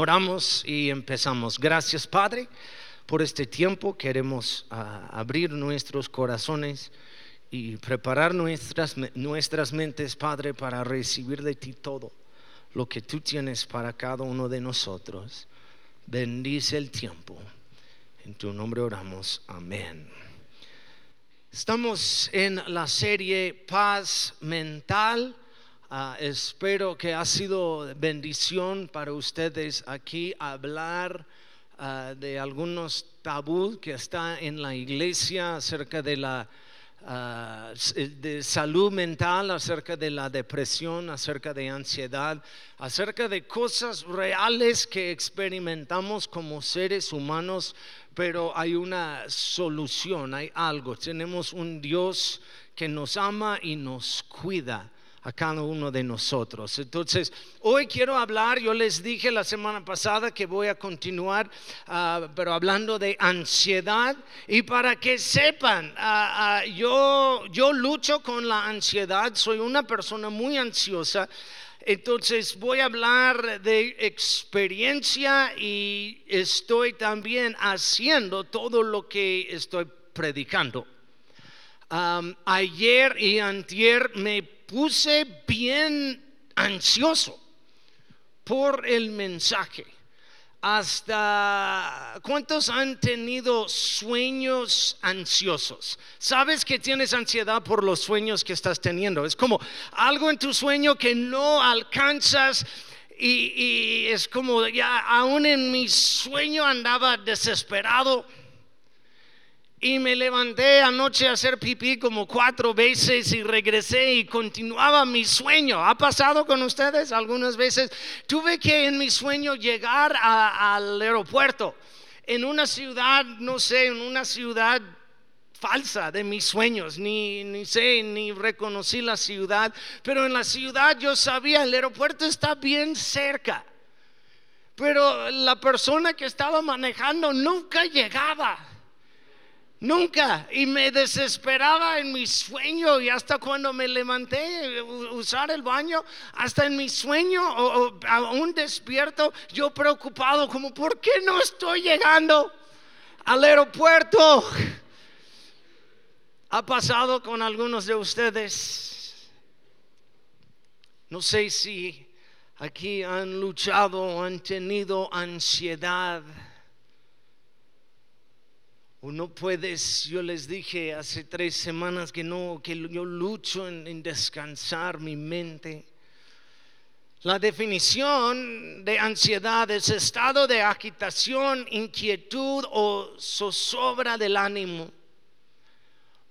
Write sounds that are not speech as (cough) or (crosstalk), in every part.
Oramos y empezamos. Gracias, Padre, por este tiempo. Queremos ah, abrir nuestros corazones y preparar nuestras, nuestras mentes, Padre, para recibir de ti todo lo que tú tienes para cada uno de nosotros. Bendice el tiempo. En tu nombre oramos. Amén. Estamos en la serie Paz Mental. Ah, espero que ha sido bendición para ustedes aquí hablar ah, de algunos tabú que está en la iglesia acerca de la Ah, de salud mental, acerca de la depresión, acerca de ansiedad, acerca de cosas reales que experimentamos como seres humanos, pero hay una solución, hay algo. Tenemos un Dios que nos ama y nos cuida a cada uno de nosotros. Entonces, hoy quiero hablar, yo les dije la semana pasada que voy a continuar, ah, pero hablando de ansiedad, y para que sepan, ah, ah, yo, yo lucho con la ansiedad, soy una persona muy ansiosa. Entonces voy a hablar de experiencia y estoy también haciendo todo lo que estoy predicando. ayer y antier me puse bien ansioso por el mensaje. Hasta cuántos han tenido sueños ansiosos. Sabes que tienes ansiedad por los sueños que estás teniendo. Es como algo en tu sueño que no alcanzas y, y es como ya aún en mi sueño andaba desesperado y me levanté anoche a hacer pipí como cuatro veces y regresé y continuaba mi sueño. ¿Ha pasado con ustedes algunas veces? Tuve que en mi sueño llegar al aeropuerto en una ciudad, no sé, en una ciudad falsa de mis sueños, ni, ni sé, ni reconocí la ciudad, pero en la ciudad yo sabía, el aeropuerto está bien cerca, pero la persona que estaba manejando nunca llegaba. Nunca. Y me desesperaba en mi sueño y hasta cuando me levanté usar el baño, hasta en mi sueño o, aún despierto, yo preocupado como, ¿por qué no estoy llegando al aeropuerto? Ha pasado con algunos de ustedes. No sé si aquí han luchado o han tenido ansiedad o no puedes, yo les dije hace tres semanas que no, que yo lucho en, descansar mi mente. La definición de ansiedad es estado de agitación, inquietud o zozobra del ánimo.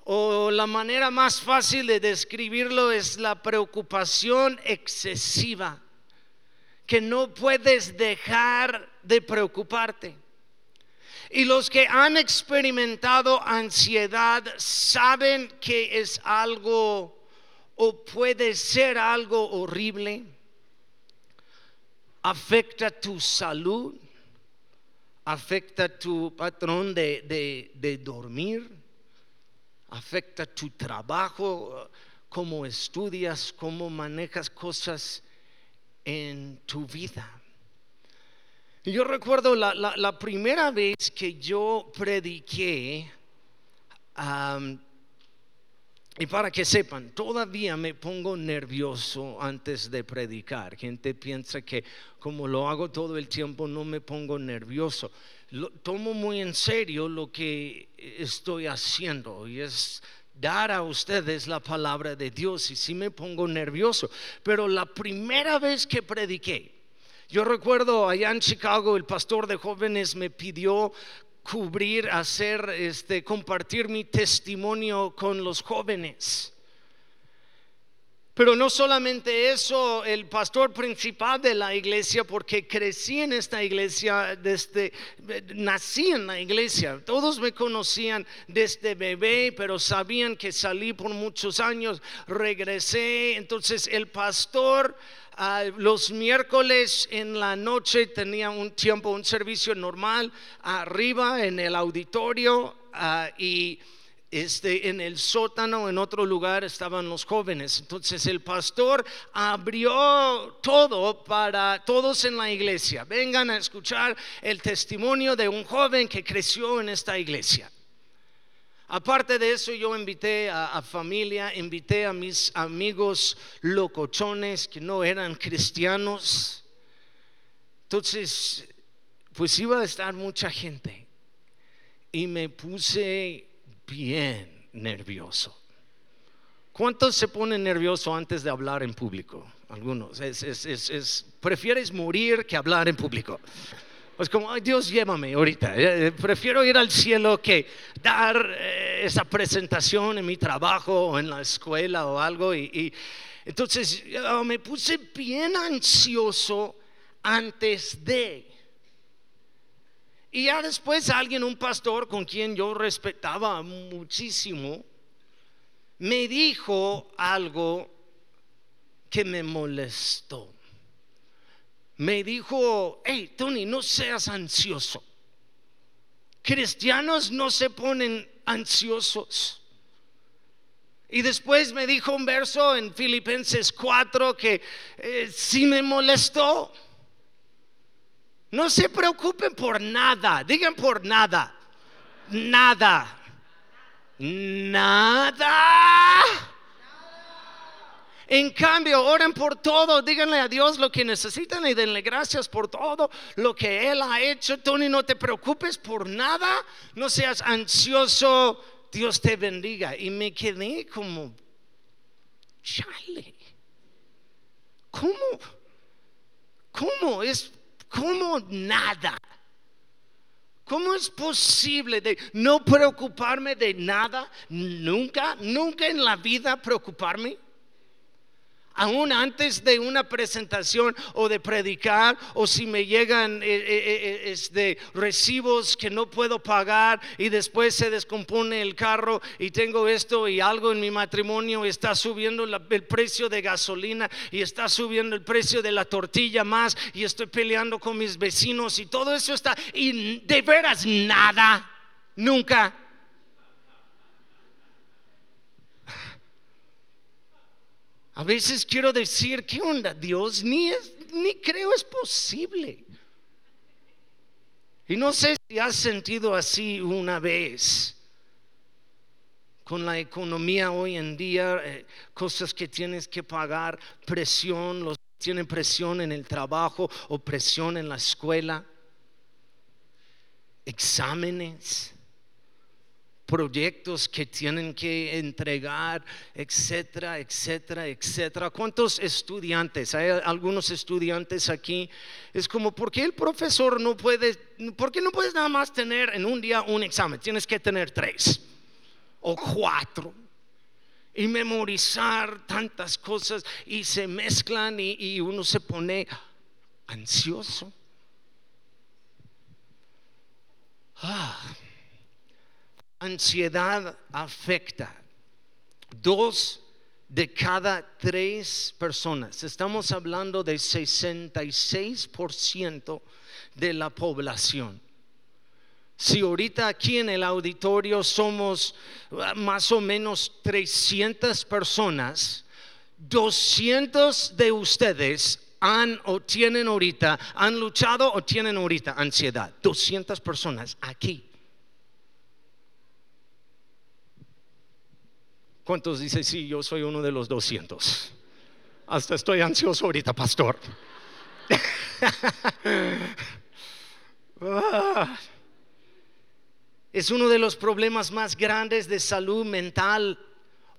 O la manera más fácil de describirlo es la preocupación excesiva, que no puedes dejar de preocuparte. Y los que han experimentado ansiedad saben que es algo o puede ser algo horrible. Afecta tu salud, afecta tu patrón de, de dormir, afecta tu trabajo, cómo estudias, cómo manejas cosas en tu vida. Yo recuerdo la, primera vez que yo prediqué, y para que sepan, todavía me pongo nervioso antes de predicar. Gente piensa que como lo hago todo el tiempo no me pongo nervioso. Tomo muy en serio lo que estoy haciendo y es dar a ustedes la palabra de Dios y sí me pongo nervioso. Pero la primera vez que prediqué, yo recuerdo allá en Chicago el pastor de jóvenes me pidió cubrir, hacer, este, compartir mi testimonio con los jóvenes. Pero no solamente eso, el pastor principal de la iglesia, porque crecí en esta iglesia desde, nací en la iglesia, todos me conocían desde bebé, pero sabían que salí por muchos años, regresé, entonces el pastor los miércoles en la noche tenía un tiempo, un servicio normal arriba en el auditorio ah, y este, en el sótano, en otro lugar, estaban los jóvenes. Entonces el pastor abrió todo para todos en la iglesia. Vengan a escuchar el testimonio de un joven que creció en esta iglesia. Aparte de eso, yo invité a, familia, invité a mis amigos locochones que no eran cristianos. Entonces, pues iba a estar mucha gente. Y me puse bien nervioso. ¿Cuántos se ponen nervioso antes de hablar en público? Algunos. Es, prefieres morir que hablar en público. Pues como, ay Dios, llévame ahorita. Eh, eh, prefiero ir al cielo que dar eh, esa presentación en mi trabajo o en la escuela o algo. Y, entonces me puse bien ansioso antes de. Y ya después alguien, un pastor con quien yo respetaba muchísimo, me dijo algo que me molestó. Me dijo, hey Tony, no seas ansioso. Cristianos no se ponen ansiosos. Y después me dijo un verso en Filipenses 4 que eh, sí me molestó. No se preocupen por nada, digan por nada, nada, nada. En cambio, oren por todo, díganle a Dios lo que necesitan y denle gracias por todo lo que Él ha hecho. Tony, no te preocupes por nada, no seas ansioso, Dios te bendiga. Y me quedé como, chale, ¿cómo? ¿Cómo es ¿Cómo nada? ¿Cómo es posible no preocuparme de nada? Nunca, nunca en la vida preocuparme aún antes de una presentación o de predicar, o si me llegan eh, eh, eh, este, recibos que no puedo pagar y después se descompone el carro y tengo esto y algo en mi matrimonio está subiendo el precio de gasolina y está subiendo el precio de la tortilla más y estoy peleando con mis vecinos y todo eso está y de veras nada, nunca A veces quiero decir, ¿qué onda? Dios ni, ni creo es posible. Y no sé si has sentido así una vez con la economía hoy en día, eh, cosas que tienes que pagar, presión, los tienen presión en el trabajo o presión en la escuela, exámenes proyectos que tienen que entregar, etcétera, etcétera, etcétera. ¿Cuántos estudiantes? Hay algunos estudiantes aquí. Es como, ¿por qué el profesor no puede, por qué no puedes nada más tener en un día un examen? Tienes que tener tres o cuatro y memorizar tantas cosas y se mezclan y, y uno se pone ansioso. Ah ansiedad afecta dos de cada tres personas. Estamos hablando de 66% de la población. Si ahorita aquí en el auditorio somos ah, más o menos 300 personas, 200 de ustedes han o tienen ahorita, han luchado o tienen ahorita ansiedad. 200 personas aquí. ¿Cuántos dicen, sí, yo soy uno de los 200? Hasta estoy ansioso ahorita, pastor. (laughs) es uno de los problemas más grandes de salud mental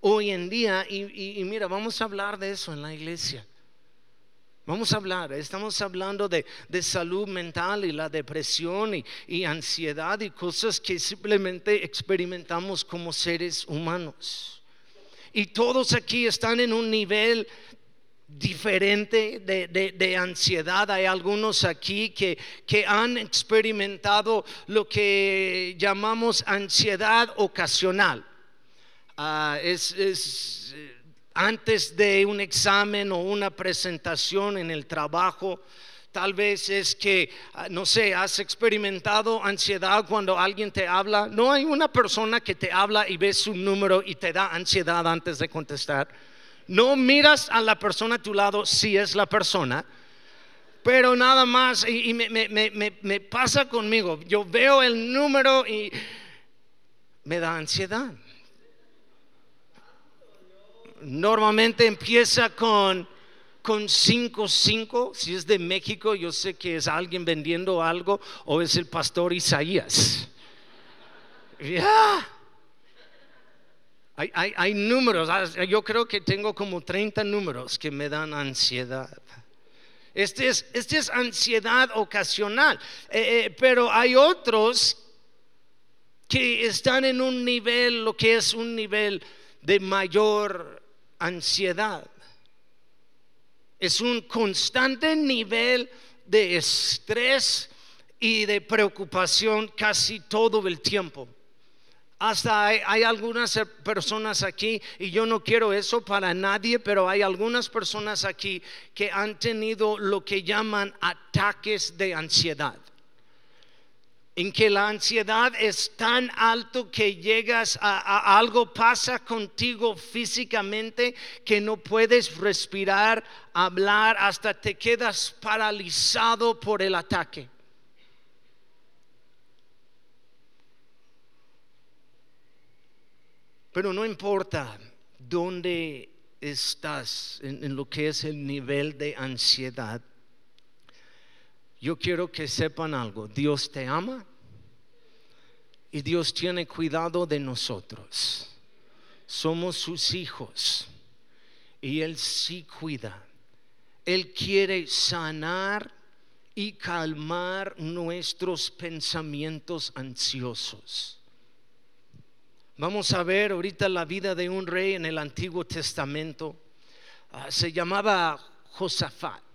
hoy en día. Y, mira, vamos a hablar de eso en la iglesia. Vamos a hablar, estamos hablando de, salud mental y la depresión y ansiedad y cosas que simplemente experimentamos como seres humanos. Y todos aquí están en un nivel diferente de, ansiedad. Hay algunos aquí que, que han experimentado lo que llamamos ansiedad ocasional. Ah, es, es, antes de un examen o una presentación en el trabajo, Tal vez es que, ah, no sé, has experimentado ansiedad cuando alguien te habla. No hay una persona que te habla y ves su número y te da ansiedad antes de contestar. No miras a la persona a tu lado si es la persona. Pero nada más, y, me pasa conmigo. Yo veo el número y me da ansiedad. Normalmente empieza con con 5-5, si es de México, yo sé que es alguien vendiendo algo o es el pastor Isaías. Ya. Hay, hay, números, ah, yo creo que tengo como 30 números que me dan ansiedad. Este es, este es ansiedad ocasional, eh, eh, pero hay otros que están en un nivel, lo que es un nivel de mayor ansiedad es un constante nivel de estrés y de preocupación casi todo el tiempo. Hasta hay, algunas personas aquí, y yo no quiero eso para nadie, pero hay algunas personas aquí que han tenido lo que llaman ataques de ansiedad en que la ansiedad es tan alto que llegas a, algo pasa contigo físicamente que no puedes respirar, hablar, hasta te quedas paralizado por el ataque. Pero no importa dónde estás en lo que es el nivel de ansiedad. Yo quiero que sepan algo. Dios te ama y Dios tiene cuidado de nosotros. Somos sus hijos y Él sí cuida. Él quiere sanar y calmar nuestros pensamientos ansiosos. Vamos a ver ahorita la vida de un rey en el Antiguo Testamento. Ah, se llamaba Josafat.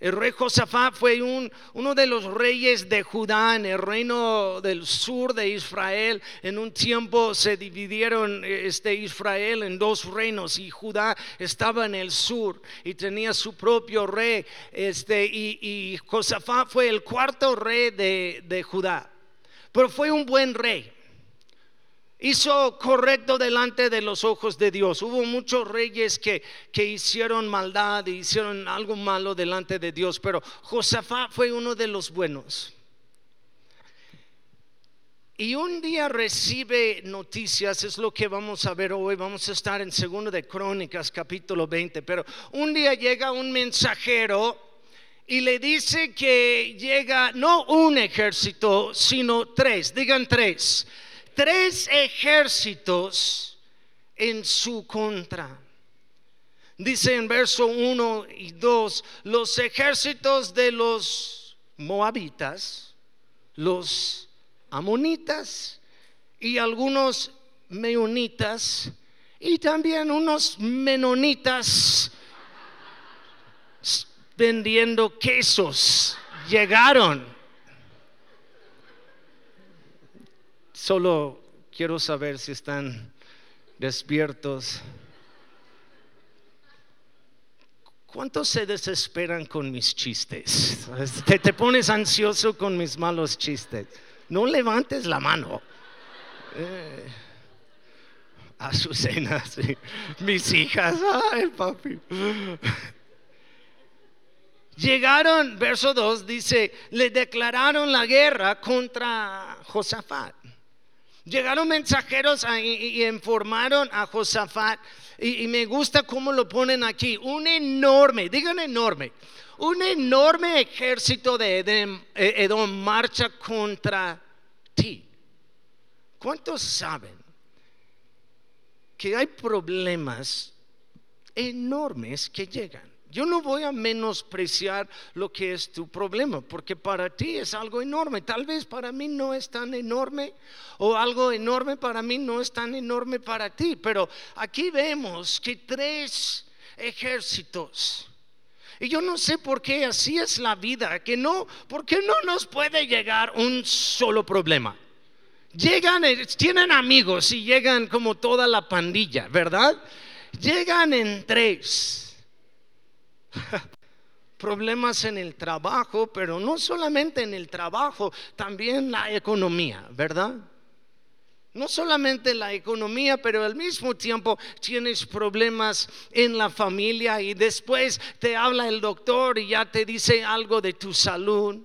El rey Josafat fue uno de los reyes de Judá en el reino del sur de Israel. En un tiempo se dividieron este Israel en dos reinos y Judá estaba en el sur y tenía su propio rey. Este, y, y Josafat fue el cuarto rey de, de Judá. Pero fue un buen rey hizo correcto delante de los ojos de Dios. Hubo muchos reyes que, que hicieron maldad y hicieron algo malo delante de Dios, pero Josafat fue uno de los buenos. Y un día recibe noticias, es lo que vamos a ver hoy, vamos a estar en segundo de Crónicas capítulo 20, pero un día llega un mensajero y le dice que llega no un ejército, sino tres, digan tres tres ejércitos en su contra. Dice en verso 1 y 2, los ejércitos de los moabitas, los amonitas y algunos meonitas y también unos menonitas vendiendo quesos llegaron Solo quiero saber si están despiertos. ¿Cuántos se desesperan con mis chistes? Te, pones ansioso con mis malos chistes. No levantes la mano. Eh, Azucena, (laughs) sí. mis hijas, ay papi. Llegaron, verso 2 dice, le declararon la guerra contra Josafat. Llegaron mensajeros y, informaron a Josafat. Y, me gusta cómo lo ponen aquí. Un enorme, digan enorme, un enorme ejército de Edom, eh, Edom marcha contra ti. ¿Cuántos saben que hay problemas enormes que llegan? Yo no voy a menospreciar lo que es tu problema, porque para ti es algo enorme. Tal vez para mí no es tan enorme, o algo enorme para mí no es tan enorme para ti. Pero aquí vemos que tres ejércitos. Y yo no sé por qué así es la vida, que no, porque no nos puede llegar un solo problema. Llegan, eh, tienen amigos y llegan como toda la pandilla, ¿verdad? Llegan en tres (laughs) problemas en el trabajo, pero no solamente en el trabajo, también la economía, ¿verdad? No solamente la economía, pero al mismo tiempo tienes problemas en la familia y después te habla el doctor y ya te dice algo de tu salud.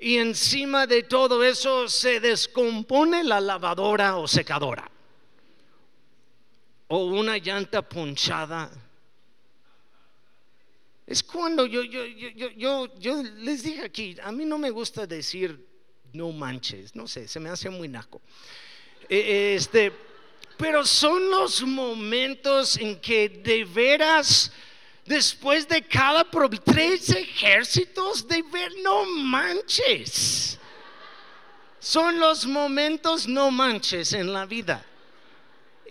Y encima de todo eso se descompone la lavadora o secadora. O una llanta ponchada es cuando yo, yo, yo, yo, yo les dije aquí, a mí no me gusta decir no manches, no sé, se me hace muy naco. E, este, pero son los momentos en que de veras, después de cada tres ejércitos, de ver, no manches. Son los momentos no manches en la vida.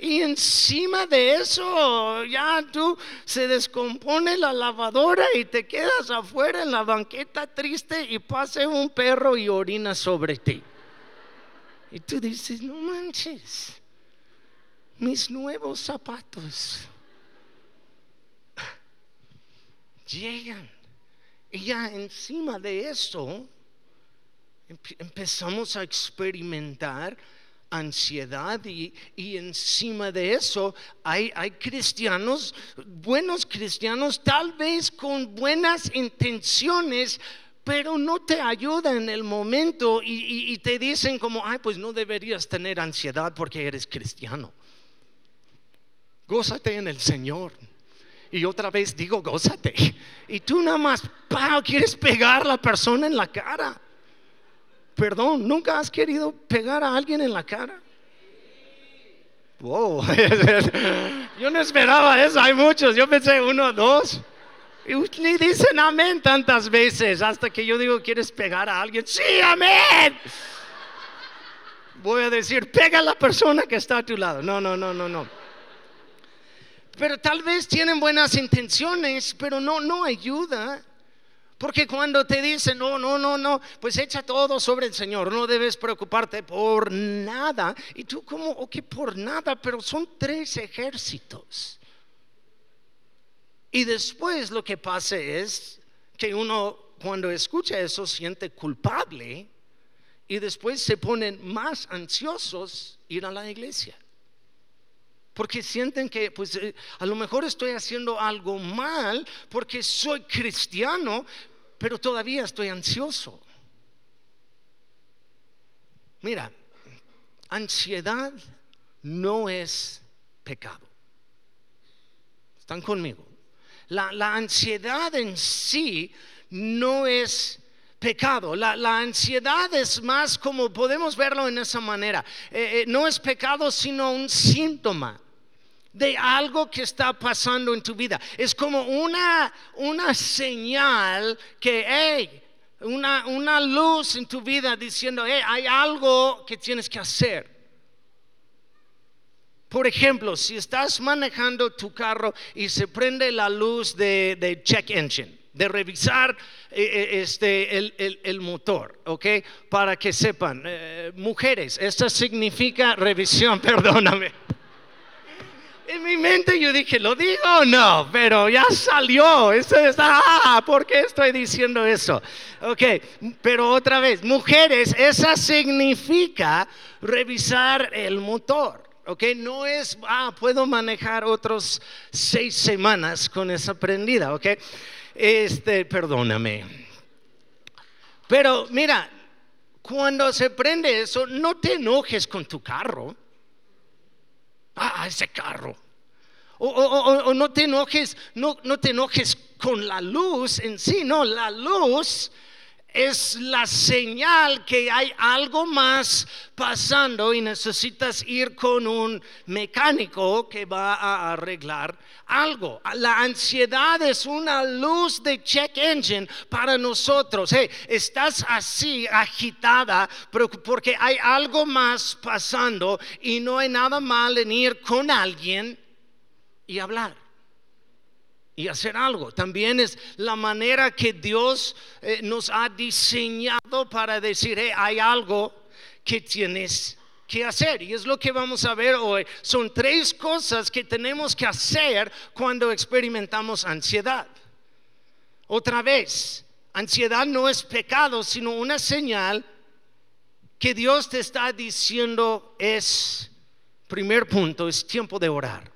Y encima de eso, ya tú se descompone la lavadora y te quedas afuera en la banqueta triste y pase un perro y orina sobre ti. Y tú dices, no manches, mis nuevos zapatos llegan. Y ya encima de eso empezamos a experimentar ansiedad y, encima de eso hay, hay, cristianos, buenos cristianos, tal vez con buenas intenciones, pero no te ayudan en el momento y, y te dicen como, ay, pues no deberías tener ansiedad porque eres cristiano. Gózate en el Señor. Y otra vez digo, gózate. Y tú nada más, quieres pegar a la persona en la cara. Perdón, ¿nunca has querido pegar a alguien en la cara? Wow, (laughs) yo no esperaba eso, hay muchos, yo pensé uno, dos. Y ni dicen amén tantas veces hasta que yo digo, ¿quieres pegar a alguien? Sí, amén. Voy a decir, pega a la persona que está a tu lado. No, no, no, no, no. Pero tal vez tienen buenas intenciones, pero no, no ayuda. Porque cuando te dicen, no, no, no, no, pues echa todo sobre el Señor, no debes preocuparte por nada. Y tú como, ok, por nada, pero son tres ejércitos. Y después lo que pasa es que uno cuando escucha eso siente culpable y después se ponen más ansiosos ir a la iglesia porque sienten que pues eh, a lo mejor estoy haciendo algo mal porque soy cristiano, pero todavía estoy ansioso. Mira, ansiedad no es pecado. ¿Están conmigo? La, ansiedad en sí no es pecado. La, ansiedad es más como podemos verlo en esa manera. Eh, eh, no es pecado, sino un síntoma de algo que está pasando en tu vida. Es como una, una señal que, hey, una, una luz en tu vida diciendo, hey, hay algo que tienes que hacer. Por ejemplo, si estás manejando tu carro y se prende la luz de, check engine, de revisar eh, eh, este, el, motor, ¿ok? Para que sepan, eh, mujeres, esto significa revisión, (laughs) perdóname. En mi mente yo dije, ¿lo digo o no? Pero ya salió. Esto está, ah, ¿por qué estoy diciendo eso? Ok, pero otra vez, mujeres, esa significa revisar el motor. Ok, no es, ah, puedo manejar otros seis semanas con esa prendida. Ok, este, perdóname. Pero mira, cuando se prende eso, no te enojes con tu carro ah, ese carro. O, no te enojes, no, no te enojes con la luz en sí, no, la luz es la señal que hay algo más pasando y necesitas ir con un mecánico que va a arreglar algo. La ansiedad es una luz de check engine para nosotros. estás así agitada porque hay algo más pasando y no hay nada mal en ir con alguien y hablar y hacer algo. También es la manera que Dios eh, nos ha diseñado para decir, hay algo que tienes que hacer. Y es lo que vamos a ver hoy. Son tres cosas que tenemos que hacer cuando experimentamos ansiedad. Otra vez, ansiedad no es pecado, sino una señal que Dios te está diciendo es, primer punto, es tiempo de orar.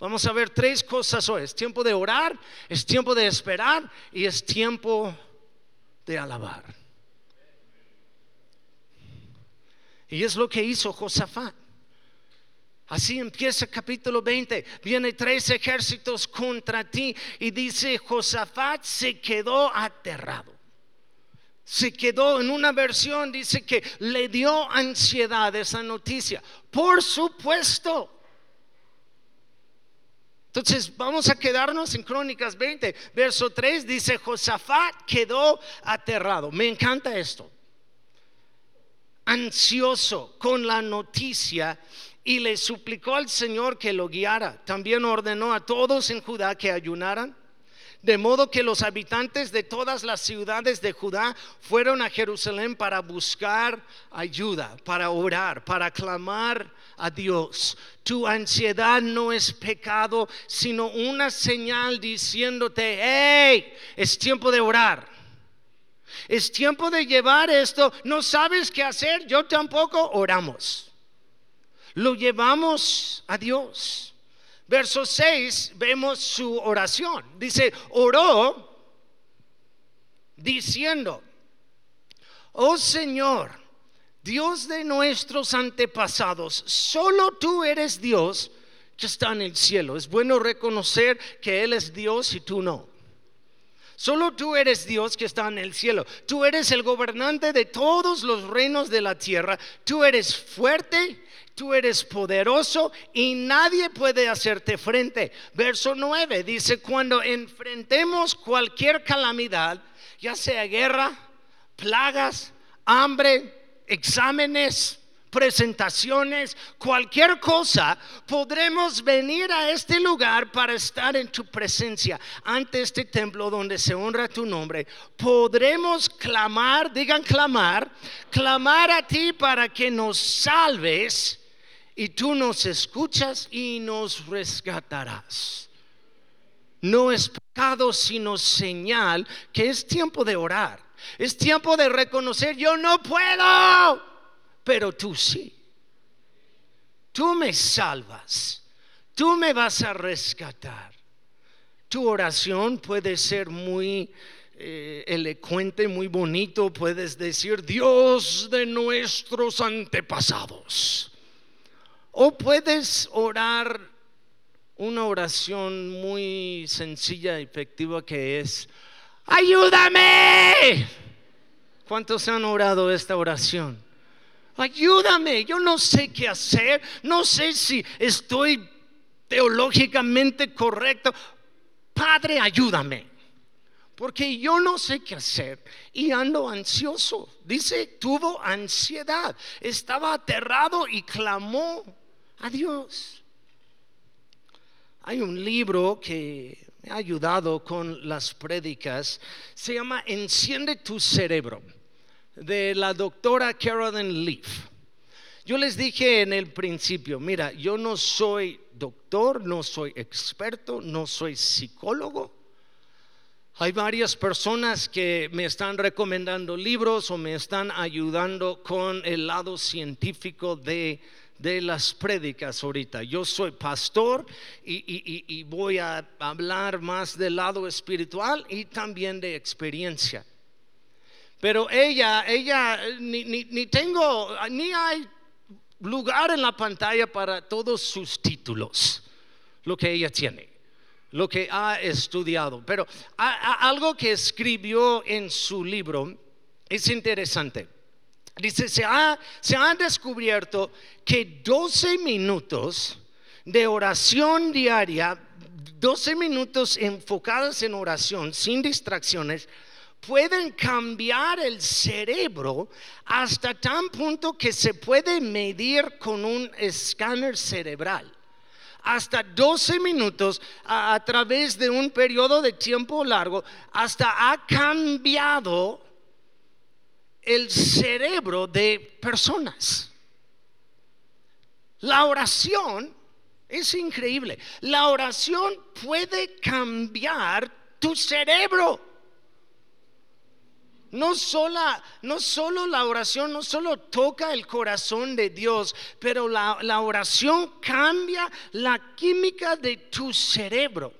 Vamos a ver tres cosas hoy. Es tiempo de orar, es tiempo de esperar y es tiempo de alabar. Y es lo que hizo Josafat. Así empieza capítulo 20. Viene tres ejércitos contra ti y dice, Josafat se quedó aterrado. Se quedó en una versión, dice que le dio ansiedad esa noticia. Por supuesto. Entonces vamos a quedarnos en Crónicas 20, verso 3, dice, Josafat quedó aterrado. Me encanta esto. Ansioso con la noticia y le suplicó al Señor que lo guiara. También ordenó a todos en Judá que ayunaran. De modo que los habitantes de todas las ciudades de Judá fueron a Jerusalén para buscar ayuda, para orar, para clamar a Dios. Tu ansiedad no es pecado, sino una señal diciéndote, hey, es tiempo de orar. Es tiempo de llevar esto. No sabes qué hacer, yo tampoco oramos. Lo llevamos a Dios. Verso 6 vemos su oración. Dice, oró diciendo, oh Señor, Dios de nuestros antepasados, solo tú eres Dios que está en el cielo. Es bueno reconocer que Él es Dios y tú no. Solo tú eres Dios que está en el cielo. Tú eres el gobernante de todos los reinos de la tierra. Tú eres fuerte, tú eres poderoso y nadie puede hacerte frente. Verso 9 dice, cuando enfrentemos cualquier calamidad, ya sea guerra, plagas, hambre, exámenes, presentaciones, cualquier cosa, podremos venir a este lugar para estar en tu presencia, ante este templo donde se honra tu nombre. Podremos clamar, digan clamar, clamar a ti para que nos salves y tú nos escuchas y nos rescatarás. No es pecado, sino señal que es tiempo de orar. Es tiempo de reconocer, yo no puedo pero tú sí. Tú me salvas, tú me vas a rescatar. Tu oración puede ser muy eh, elocuente, muy bonito, puedes decir Dios de nuestros antepasados. O puedes orar una oración muy sencilla y efectiva que es, ayúdame. ¿Cuántos han orado esta oración? ayúdame, yo no sé qué hacer, no sé si estoy teológicamente correcto. Padre, ayúdame, porque yo no sé qué hacer y ando ansioso. Dice, tuvo ansiedad, estaba aterrado y clamó a Dios. Hay un libro que me ha ayudado con las prédicas, se llama Enciende tu cerebro de la doctora Carolyn Leaf. Yo les dije en el principio, mira, yo no soy doctor, no soy experto, no soy psicólogo. Hay varias personas que me están recomendando libros o me están ayudando con el lado científico de, las prédicas ahorita. Yo soy pastor y, y voy a hablar más del lado espiritual y también de experiencia. Pero ella, ella, ni, ni, tengo, ni hay lugar en la pantalla para todos sus títulos, lo que ella tiene, lo que ha estudiado. Pero algo que escribió en su libro es interesante. Dice, se ha, se ha descubierto que 12 minutos de oración diaria, 12 minutos enfocados en oración, sin distracciones, pueden cambiar el cerebro hasta tan punto que se puede medir con un escáner cerebral. Hasta 12 minutos a, través de un periodo de tiempo largo, hasta ha cambiado el cerebro de personas. La oración es increíble. La oración puede cambiar tu cerebro. No, sola, no solo la oración, no solo toca el corazón de Dios, pero la, oración cambia la química de tu cerebro.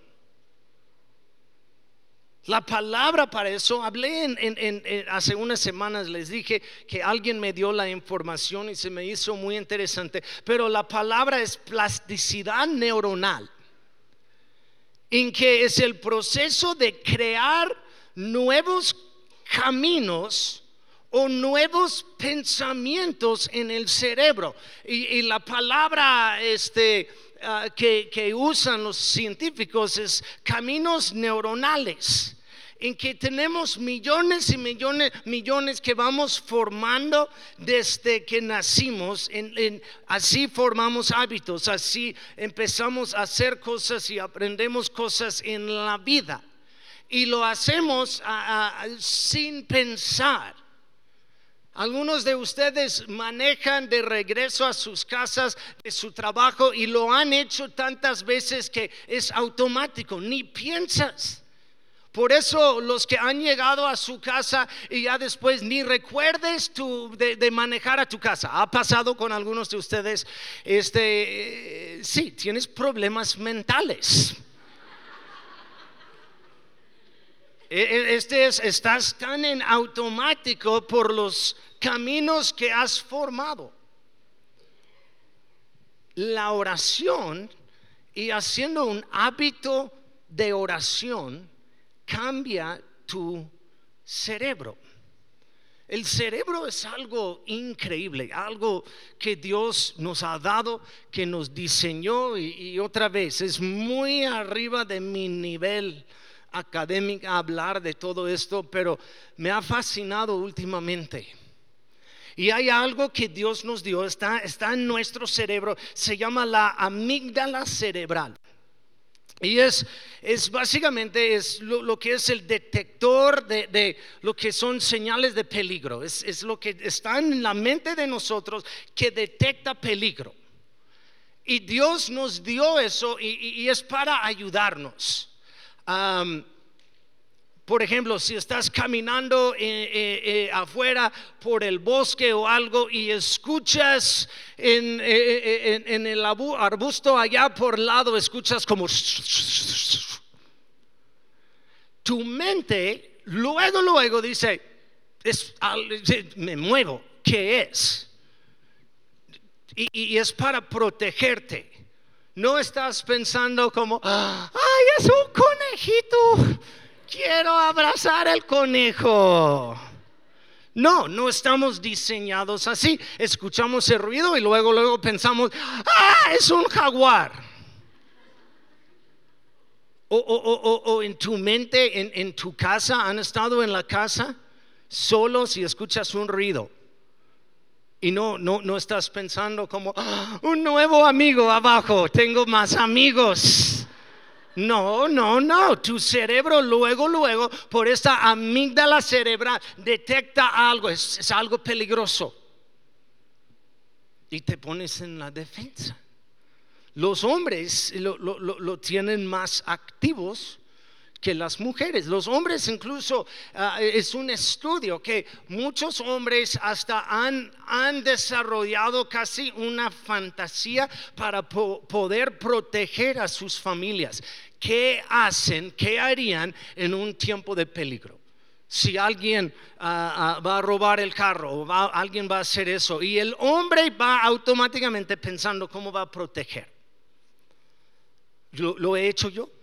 La palabra para eso, hablé en, hace unas semanas, les dije que alguien me dio la información y se me hizo muy interesante, pero la palabra es plasticidad neuronal, en que es el proceso de crear nuevos caminos o nuevos pensamientos en el cerebro. Y, la palabra este, ah, que usan los científicos es caminos neuronales en que tenemos millones y millones, millones que vamos formando desde que nacimos. Así formamos hábitos, así empezamos a hacer cosas y aprendemos cosas en la vida y lo hacemos sin pensar. Algunos de ustedes manejan de regreso a sus casas de su trabajo y lo han hecho tantas veces que es automático, ni piensas. Por eso los que han llegado a su casa y ya después ni recuerdes de, manejar a tu casa. Ha pasado con algunos de ustedes, este, eh, sí, tienes problemas mentales. E, e, este es, estás tan en automático por los caminos que has formado. La oración y haciendo un hábito de oración cambia tu cerebro. El cerebro es algo increíble, algo que Dios nos ha dado, que nos diseñó y, otra vez es muy arriba de mi nivel académica hablar de todo esto, pero me ha fascinado últimamente. Y hay algo que Dios nos dio, está, está en nuestro cerebro, se llama la amígdala cerebral. Y es, es básicamente es lo, que es el detector de, lo que son señales de peligro. Es, lo que está en la mente de nosotros que detecta peligro. Y Dios nos dio eso y es para ayudarnos por ejemplo, si estás caminando eh, eh, eh, afuera por el bosque o algo y escuchas en, el arbusto allá por lado, escuchas como... Tu mente luego, luego dice, me muevo, ¿qué es? y es para protegerte. No estás pensando como, ay, es un conejito, quiero abrazar el conejo. No, no estamos diseñados así. Escuchamos el ruido y luego, luego pensamos, ah, es un jaguar. O, en tu mente, en, en tu casa, han estado en la casa solo si escuchas un ruido. Y no, no, no estás pensando como ah, un nuevo amigo abajo, tengo más amigos. No, no, no. Tu cerebro luego, luego, por esta amígdala cerebral, detecta algo, es, algo peligroso. Y te pones en la defensa. Los hombres lo, lo tienen más activos que las mujeres. Los hombres incluso ah, es un estudio que muchos hombres hasta han, han desarrollado casi una fantasía para poder proteger a sus familias. ¿Qué hacen? ¿Qué harían en un tiempo de peligro? Si alguien ah, ah, va a robar el carro o alguien va a hacer eso y el hombre va automáticamente pensando cómo va a proteger. lo he hecho yo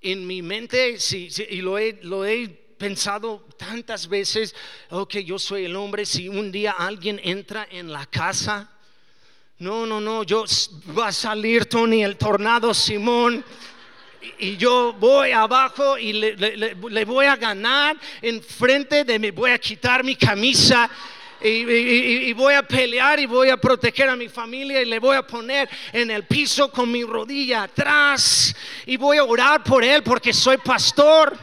en mi mente, sí, y lo he, lo he pensado tantas veces, ok, yo soy el hombre, si un día alguien entra en la casa, no, no, no, yo va a salir Tony el tornado Simón y yo voy abajo y le, le, voy a ganar enfrente de mí, voy a quitar mi camisa y, voy a pelear y voy a proteger a mi familia y le voy a poner en el piso con mi rodilla atrás y voy a orar por él porque soy pastor.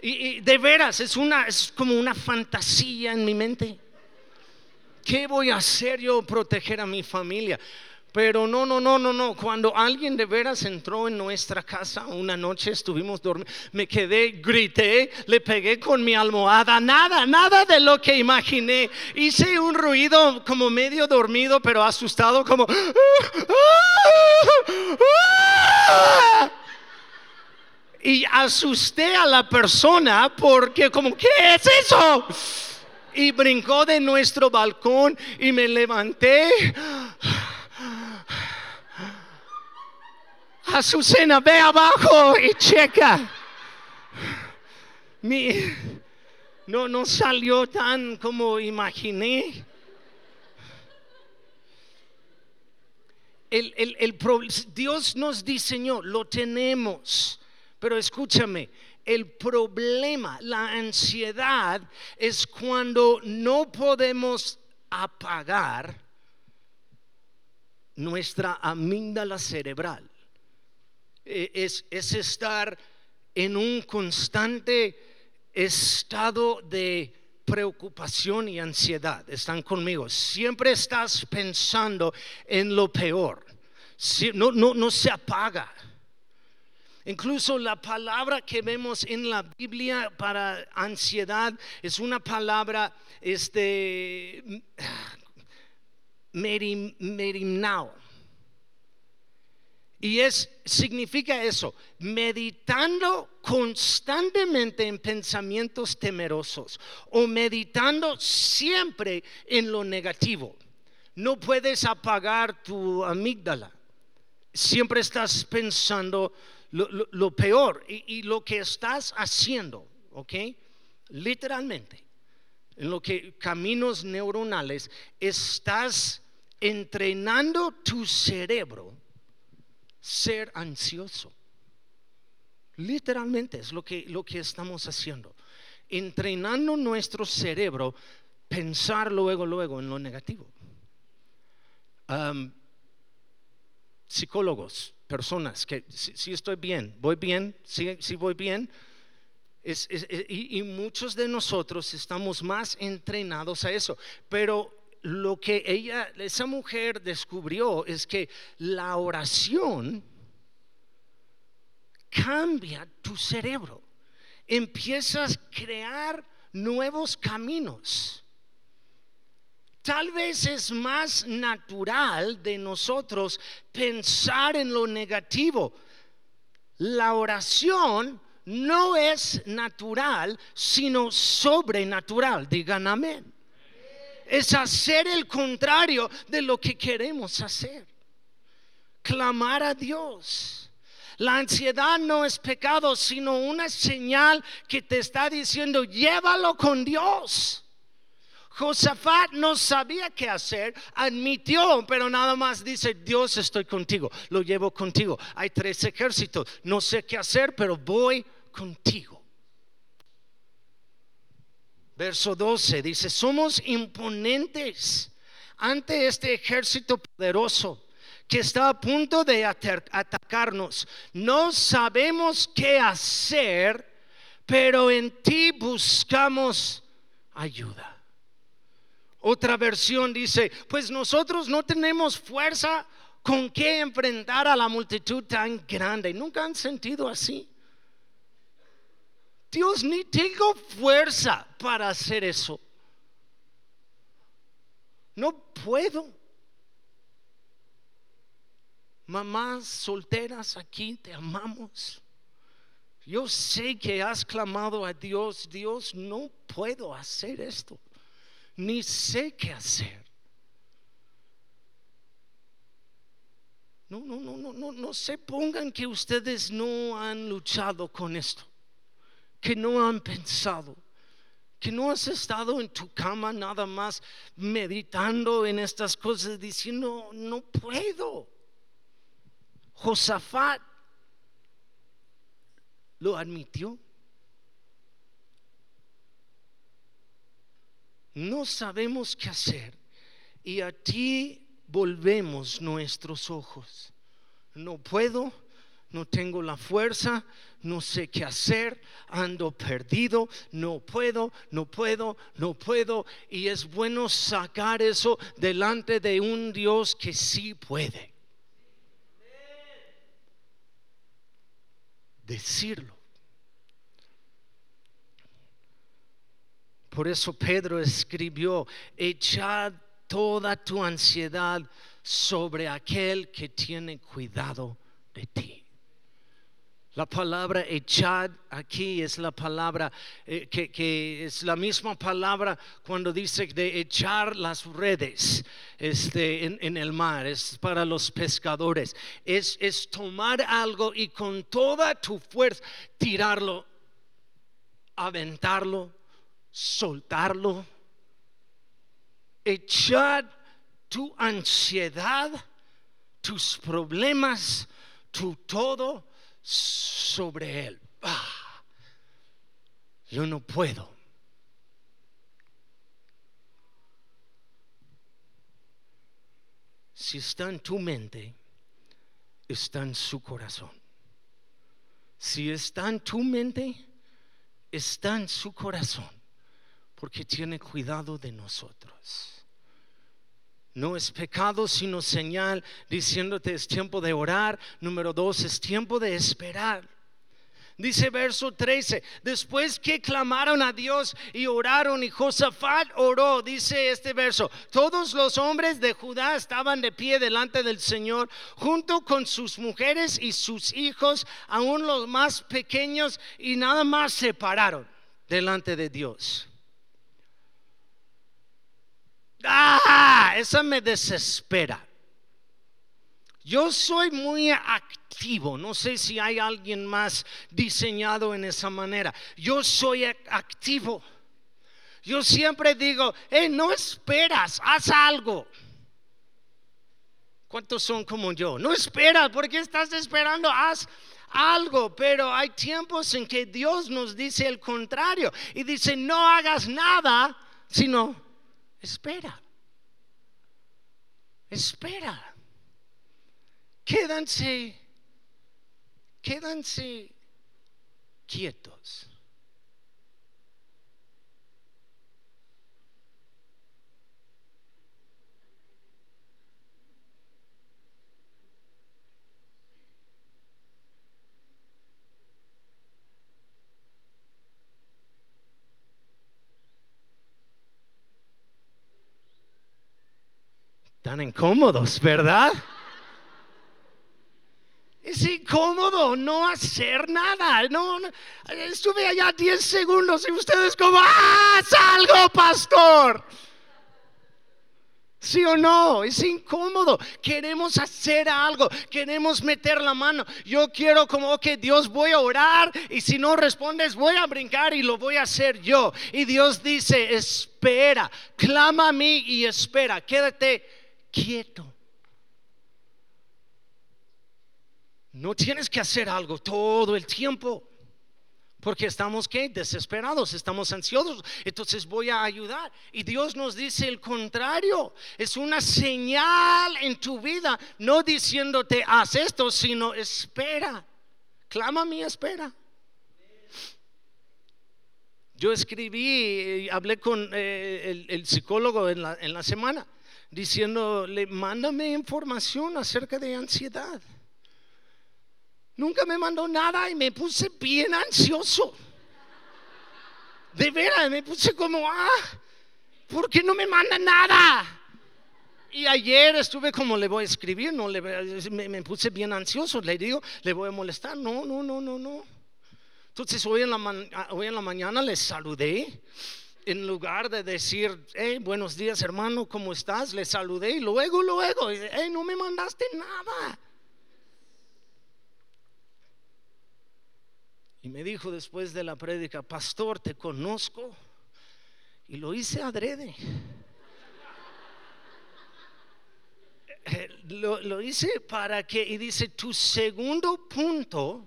Y, de veras, es, una, es como una fantasía en mi mente. ¿Qué voy a hacer yo proteger a mi familia? Pero no, no, no, no, no. Cuando alguien de veras entró en nuestra casa una noche, estuvimos dormidos, me quedé, grité, le pegué con mi almohada, nada, nada de lo que imaginé. Hice un ruido como medio dormido, pero asustado, como... Y asusté a la persona porque como, ¿qué es eso? Y brincó de nuestro balcón y me levanté Azucena, ve abajo y checa. Mi, no, no salió tan como imaginé. El, el, el, Dios nos diseñó, lo tenemos. Pero escúchame, el problema, la ansiedad es cuando no podemos apagar nuestra amígdala cerebral. E, es, estar en un constante estado de preocupación y ansiedad. Están conmigo. Siempre estás pensando en lo peor. No, no, no se apaga. Incluso la palabra que vemos en la Biblia para ansiedad es una palabra este merim, merimnao y es, significa eso, meditando constantemente en pensamientos temerosos o meditando siempre en lo negativo. No puedes apagar tu amígdala. Siempre estás pensando lo, peor y, y, lo que estás haciendo, ¿ok? Literalmente, en lo que caminos neuronales, estás entrenando tu cerebro ser ansioso. Literalmente es lo que, lo que estamos haciendo. Entrenando nuestro cerebro, pensar luego, luego en lo negativo. psicólogos, personas que si, estoy bien, voy bien, si, voy bien, y, y, muchos de nosotros estamos más entrenados a eso. Pero lo que ella, esa mujer descubrió es que la oración cambia tu cerebro. Empiezas a crear nuevos caminos. Tal vez es más natural de nosotros pensar en lo negativo. La oración no es natural, sino sobrenatural. Digan amén es hacer el contrario de lo que queremos hacer. Clamar a Dios. La ansiedad no es pecado, sino una señal que te está diciendo, llévalo con Dios. Josafat no sabía qué hacer, admitió, pero nada más dice, Dios estoy contigo, lo llevo contigo. Hay tres ejércitos, no sé qué hacer, pero voy contigo. Verso 12 dice, somos imponentes ante este ejército poderoso que está a punto de atacarnos. No sabemos qué hacer, pero en ti buscamos ayuda. Otra versión dice, pues nosotros no tenemos fuerza con qué enfrentar a la multitud tan grande. ¿Nunca han sentido así? Dios, ni tengo fuerza para hacer eso. No puedo. Mamás solteras aquí, te amamos. Yo sé que has clamado a Dios, Dios, no puedo hacer esto. Ni sé qué hacer. No, no, no, no, no, no se pongan que ustedes no han luchado con esto que no han pensado, que no has estado en tu cama nada más meditando en estas cosas, diciendo, no puedo. Josafat lo admitió. No sabemos qué hacer y a ti volvemos nuestros ojos. No puedo, no tengo la fuerza, no sé qué hacer, ando perdido, no puedo, no puedo, no puedo. Y es bueno sacar eso delante de un Dios que sí puede. Decirlo. Por eso Pedro escribió, echad toda tu ansiedad sobre aquel que tiene cuidado de ti. La palabra echad aquí es la palabra eh, que, es la misma palabra cuando dice de echar las redes este, en, el mar, es para los pescadores. Es, es tomar algo y con toda tu fuerza tirarlo, aventarlo, soltarlo. Echad tu ansiedad, tus problemas, tu todo sobre él. Ah, yo no puedo. Si está en tu mente, está en su corazón. Si está en tu mente, está en su corazón, porque tiene cuidado de nosotros. No es pecado, sino señal diciéndote es tiempo de orar. Número dos, es tiempo de esperar. Dice verso 13, después que clamaron a Dios y oraron y Josafat oró, dice este verso, todos los hombres de Judá estaban de pie delante del Señor, junto con sus mujeres y sus hijos, aún los más pequeños, y nada más se pararon delante de Dios. Ah, esa me desespera. Yo soy muy activo, no sé si hay alguien más diseñado en esa manera. Yo soy activo. Yo siempre digo, hey, no esperas, haz algo. ¿Cuántos son como yo? No esperas, ¿por qué estás esperando? Haz algo, pero hay tiempos en que Dios nos dice el contrario y dice, no hagas nada, sino espera. Espera. Quédanse, quédanse quietos. Tan incómodos, ¿verdad? Es incómodo no hacer nada. No, estuve allá 10 segundos y ustedes como, ¡ah! ¡Salgo, pastor! ¿Sí o no? Es incómodo. Queremos hacer algo. Queremos meter la mano. Yo quiero como que Dios voy a orar y si no respondes voy a brincar y lo voy a hacer yo. Y Dios dice, espera, clama a mí y espera. Quédate quieto. No tienes que hacer algo todo el tiempo. Porque estamos que desesperados, estamos ansiosos. Entonces voy a ayudar. Y Dios nos dice el contrario. Es una señal en tu vida, no diciéndote haz esto, sino espera. Clama a mí, espera. Yo escribí, hablé con eh, el, psicólogo en la semana diciéndole, mándame información acerca de ansiedad. Nunca me mandó nada y me puse bien ansioso. De veras, me puse como, ah, ¿por qué no me manda nada? Y ayer estuve como le voy a escribir, no le, me, puse bien ansioso, le digo, le voy a molestar, no, no, no, no, no. Entonces hoy en la, hoy en la mañana le saludé en lugar de decir, hey, buenos días hermano, ¿cómo estás? Le saludé y luego, luego, hey, no me mandaste nada. Y me dijo después de la prédica, pastor, te conozco. Y lo hice adrede. (laughs) Eh, lo, lo hice para que, y dice, tu segundo punto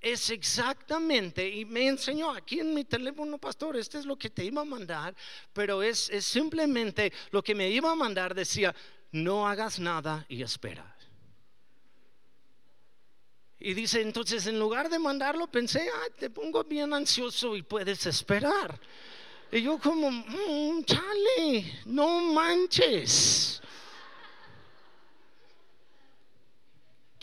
es exactamente, y me enseñó aquí en mi teléfono, pastor, este es lo que te iba a mandar, pero es, es simplemente lo que me iba a mandar, decía, no hagas nada y espera. Y dice, entonces en lugar de mandarlo, pensé, te pongo bien ansioso y puedes esperar. Y yo como, mm, chale, no manches.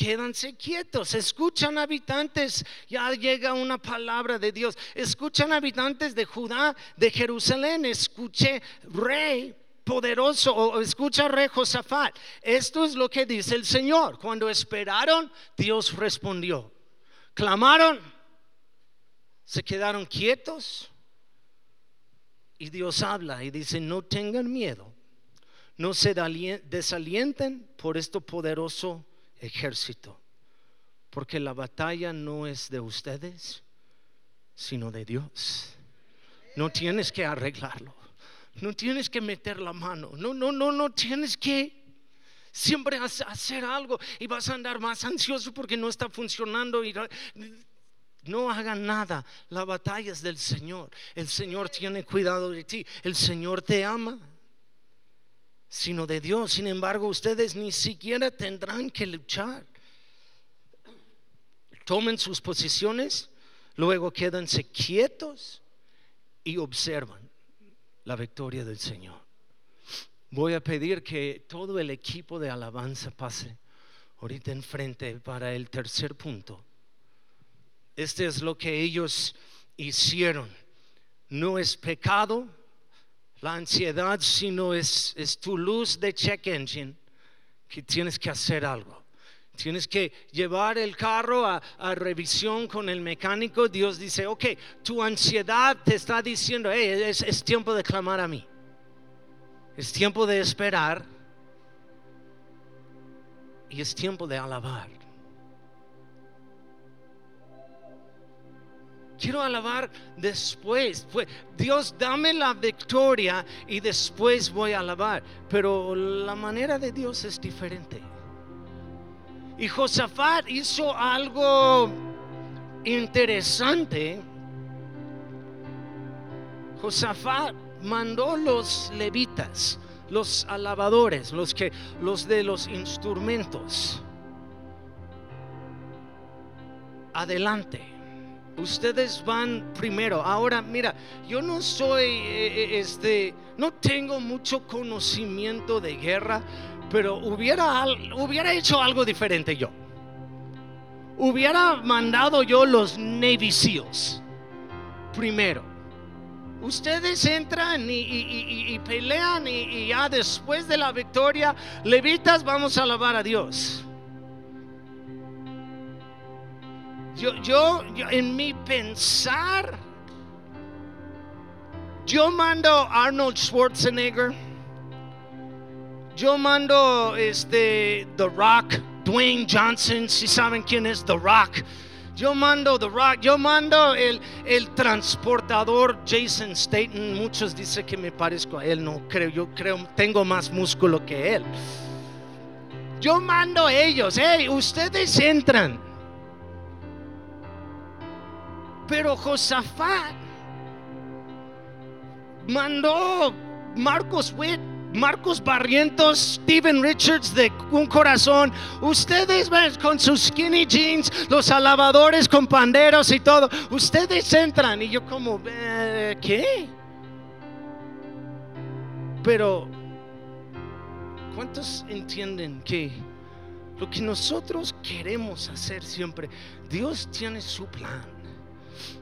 Quédanse quietos, escuchan habitantes, ya llega una palabra de Dios, escuchan habitantes de Judá, de Jerusalén, escuché rey poderoso, o escucha rey Josafat, esto es lo que dice el Señor, cuando esperaron, Dios respondió, clamaron, se quedaron quietos y Dios habla y dice, no tengan miedo, no se desalienten por esto poderoso ejército, porque la batalla no es de ustedes, sino de Dios. No tienes que arreglarlo, no tienes que meter la mano, no, no, no, no tienes que siempre hacer algo y vas a andar más ansioso porque no está funcionando y no hagan nada. La batalla es del Señor. El Señor tiene cuidado de ti. El Señor te ama sino de Dios. Sin embargo, ustedes ni siquiera tendrán que luchar. Tomen sus posiciones, luego quédense quietos y observan la victoria del Señor. Voy a pedir que todo el equipo de alabanza pase ahorita enfrente para el tercer punto. Este es lo que ellos hicieron. No es pecado la ansiedad, sino es, es tu luz de check engine, que tienes que hacer algo. Tienes que llevar el carro a, revisión con el mecánico. Dios dice, ok, tu ansiedad te está diciendo, hey, es, es tiempo de clamar a mí. Es tiempo de esperar. Y es tiempo de alabar. Quiero alabar después. Dios, dame la victoria y después voy a alabar. Pero la manera de Dios es diferente. Y Josafat hizo algo interesante. Josafat mandó los levitas, los alabadores, los que los de los instrumentos. Adelante Ustedes van primero. Ahora, mira, yo no soy, eh, eh, este, no tengo mucho conocimiento de guerra, pero hubiera, hubiera hecho algo diferente yo. Hubiera mandado yo los Navy primero. Ustedes entran y, pelean y ya después de la victoria, levitas, vamos a alabar a Dios. Yo, yo, en mi pensar, yo mando Arnold Schwarzenegger, yo mando este The Rock, Dwayne Johnson, si saben quién es The Rock. Yo mando The Rock, yo mando el, el transportador Jason Staten. Muchos dicen que me parezco a él, no creo, yo creo, tengo más músculo que él. Yo mando ellos, hey, ustedes entran. Pero Josafat mandó Marcos Witt, Marcos Barrientos, Steven Richards de Un Corazón. Ustedes con sus skinny jeans, los alabadores con panderos y todo. Ustedes entran y yo como, ¿qué? Pero, ¿cuántos entienden que lo que nosotros queremos hacer siempre, Dios tiene su plan?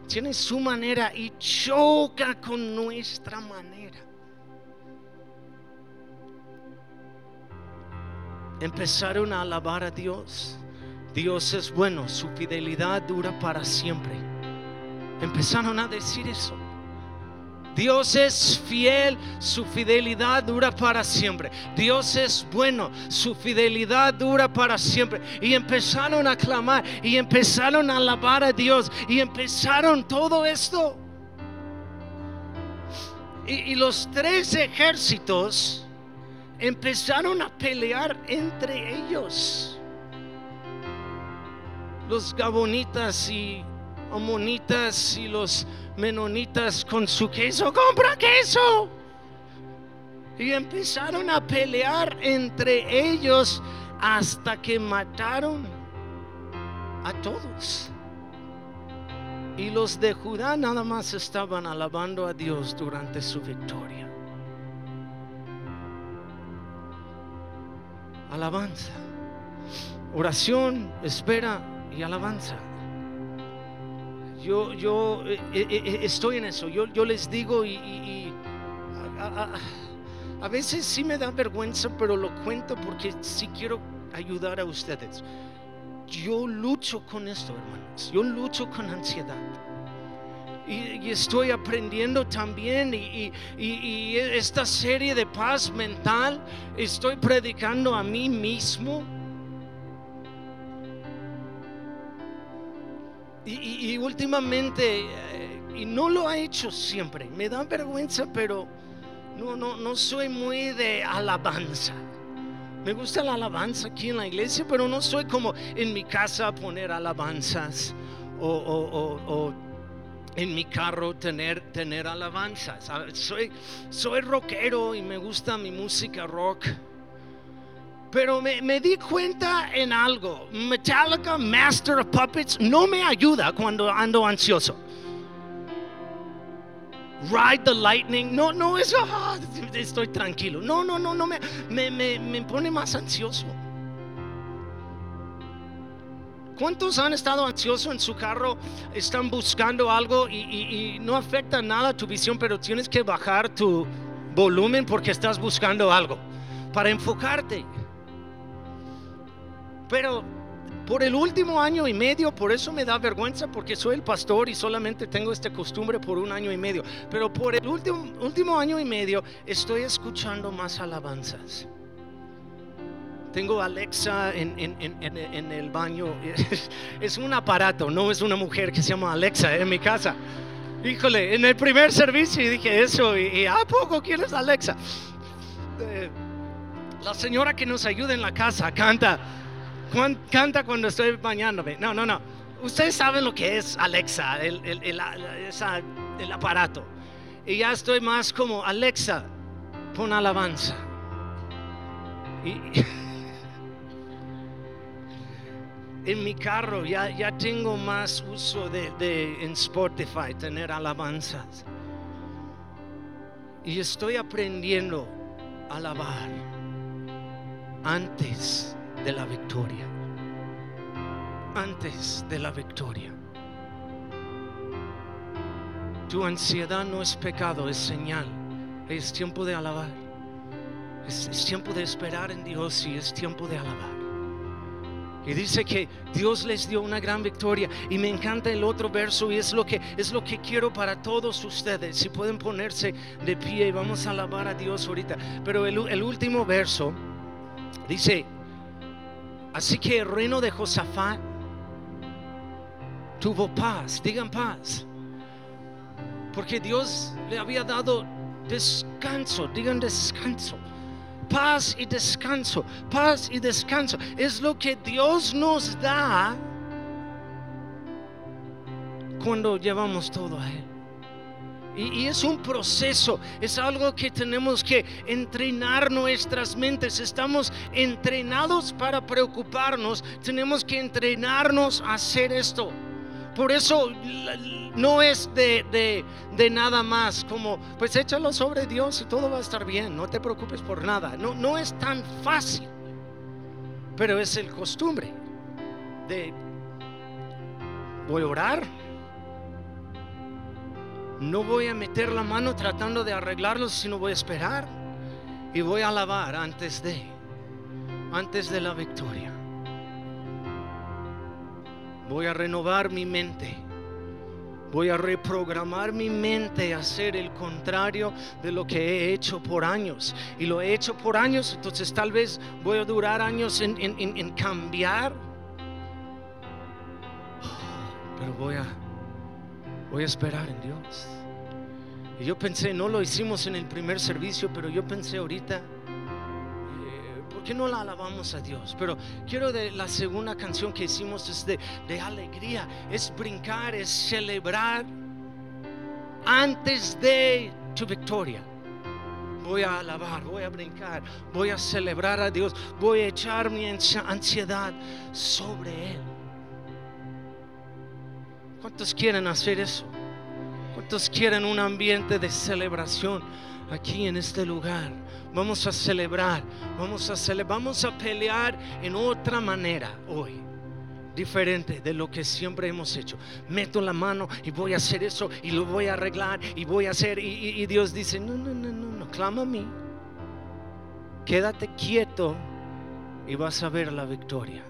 Tiene su manera y choca con nuestra manera. Empezaron a alabar a Dios. Dios es bueno, su fidelidad dura para siempre. Empezaron a decir eso. Dios es fiel, su fidelidad dura para siempre. Dios es bueno, su fidelidad dura para siempre. Y empezaron a clamar y empezaron a alabar a Dios y empezaron todo esto. Y, los tres ejércitos empezaron a pelear entre ellos. Los gabonitas y amonitas y los menonitas con su queso, compra queso. Y empezaron a pelear entre ellos hasta que mataron a todos. Y los de Judá nada más estaban alabando a Dios durante su victoria. Alabanza. Oración, espera y alabanza. Yo, yo eh, eh, eh, estoy en eso. Yo, yo les digo y, a, veces sí me da vergüenza, pero lo cuento porque sí quiero ayudar a ustedes. Yo lucho con esto, hermanos. Yo lucho con ansiedad. Y, estoy aprendiendo también y, y, esta serie de paz mental estoy predicando a mí mismo Y, últimamente, eh, y no lo ha hecho siempre, me da vergüenza, pero no, no, no soy muy de alabanza. Me gusta la alabanza aquí en la iglesia, pero no soy como en mi casa poner alabanzas o, en mi carro tener, tener alabanzas. Soy, soy rockero y me gusta mi música rock. Pero me, di cuenta en algo. Metallica, Master of Puppets, no me ayuda cuando ando ansioso. Ride the Lightning, no, no, eso, ah, estoy tranquilo. No, no, no, no, me, me, me, pone más ansioso. ¿Cuántos han estado ansiosos en su carro? Están buscando algo y, y, no afecta nada tu visión, pero tienes que bajar tu volumen porque estás buscando algo para enfocarte. Pero por el último año y medio, por eso me da vergüenza, porque soy el pastor y solamente tengo esta costumbre por un año y medio. Pero por el último, último año y medio estoy escuchando más alabanzas. Tengo Alexa en, el baño. (laughs) Es un aparato, no es una mujer que se llama Alexa en mi casa. Híjole, en el primer servicio dije eso y, ¿a poco quieres Alexa? Eh, la señora que nos ayuda en la casa canta canta cuando estoy bañándome. No, no, no. Ustedes saben lo que es Alexa, el, el, aparato. Y ya estoy más como Alexa, pon alabanza. (laughs) en mi carro ya, ya tengo más uso de, de, en Spotify, tener alabanzas. Y estoy aprendiendo a alabar antes de la victoria. Antes de la victoria. Tu ansiedad no es pecado, es señal. Es tiempo de alabar. Es, tiempo de esperar en Dios y es tiempo de alabar. Y dice que Dios les dio una gran victoria. Y me encanta el otro verso y es lo que, es lo que quiero para todos ustedes. Si pueden ponerse de pie y vamos a alabar a Dios ahorita. Pero el, el último verso dice, Así que el reino de Josafat tuvo paz, digan paz. Porque Dios le había dado descanso, digan descanso. Paz y descanso, paz y descanso. Es lo que Dios nos da cuando llevamos todo a Él. Y, es un proceso, es algo que tenemos que entrenar nuestras mentes. Estamos entrenados para preocuparnos, tenemos que entrenarnos a hacer esto. Por eso no es de, de, nada más como, pues échalo sobre Dios y todo va a estar bien, no te preocupes por nada. No, no es tan fácil, pero es el costumbre de, voy a orar, no voy a meter la mano tratando de arreglarlo, sino voy a esperar y voy a alabar antes de, antes de la victoria. Voy a renovar mi mente. Voy a reprogramar mi mente a hacer el contrario de lo que he hecho por años. Y lo he hecho por años, entonces tal vez voy a durar años en, en cambiar. Pero voy a Voy a esperar en Dios. Y yo pensé, no lo hicimos en el primer servicio, pero yo pensé ahorita, eh, ¿por qué no la alabamos a Dios? Pero quiero de la segunda canción que hicimos es de, de alegría, es brincar, es celebrar antes de tu victoria. Voy a alabar, voy a brincar, voy a celebrar a Dios, voy a echar mi ansiedad sobre Él. ¿Cuántos quieren hacer eso? ¿Cuántos quieren un ambiente de celebración aquí en este lugar? Vamos a celebrar, vamos a celebrar, vamos a pelear en otra manera hoy diferente de lo que siempre hemos hecho. Meto la mano y voy a hacer eso y lo voy a arreglar y voy a hacer. Y, Dios dice, no, no, no, no, no, clama a mí. Quédate quieto y vas a ver la victoria.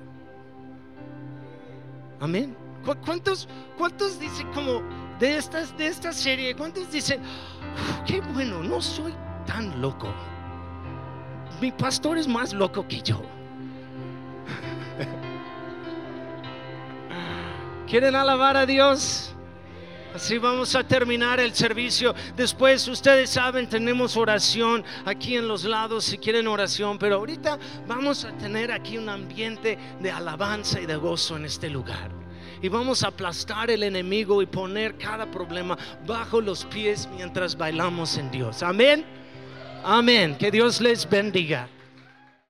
Amén. ¿Cuántos, cuántos dicen como de, estas, de esta serie, cuántos dicen, qué bueno, no soy tan loco? Mi pastor es más loco que yo. (laughs) ¿Quieren alabar a Dios? Así vamos a terminar el servicio. Después, ustedes saben, tenemos oración aquí en los lados si quieren oración, pero ahorita vamos a tener aquí un ambiente de alabanza y de gozo en este lugar. Y vamos a aplastar el enemigo y poner cada problema bajo los pies mientras bailamos en Dios. Amén. Amén. Que Dios les bendiga.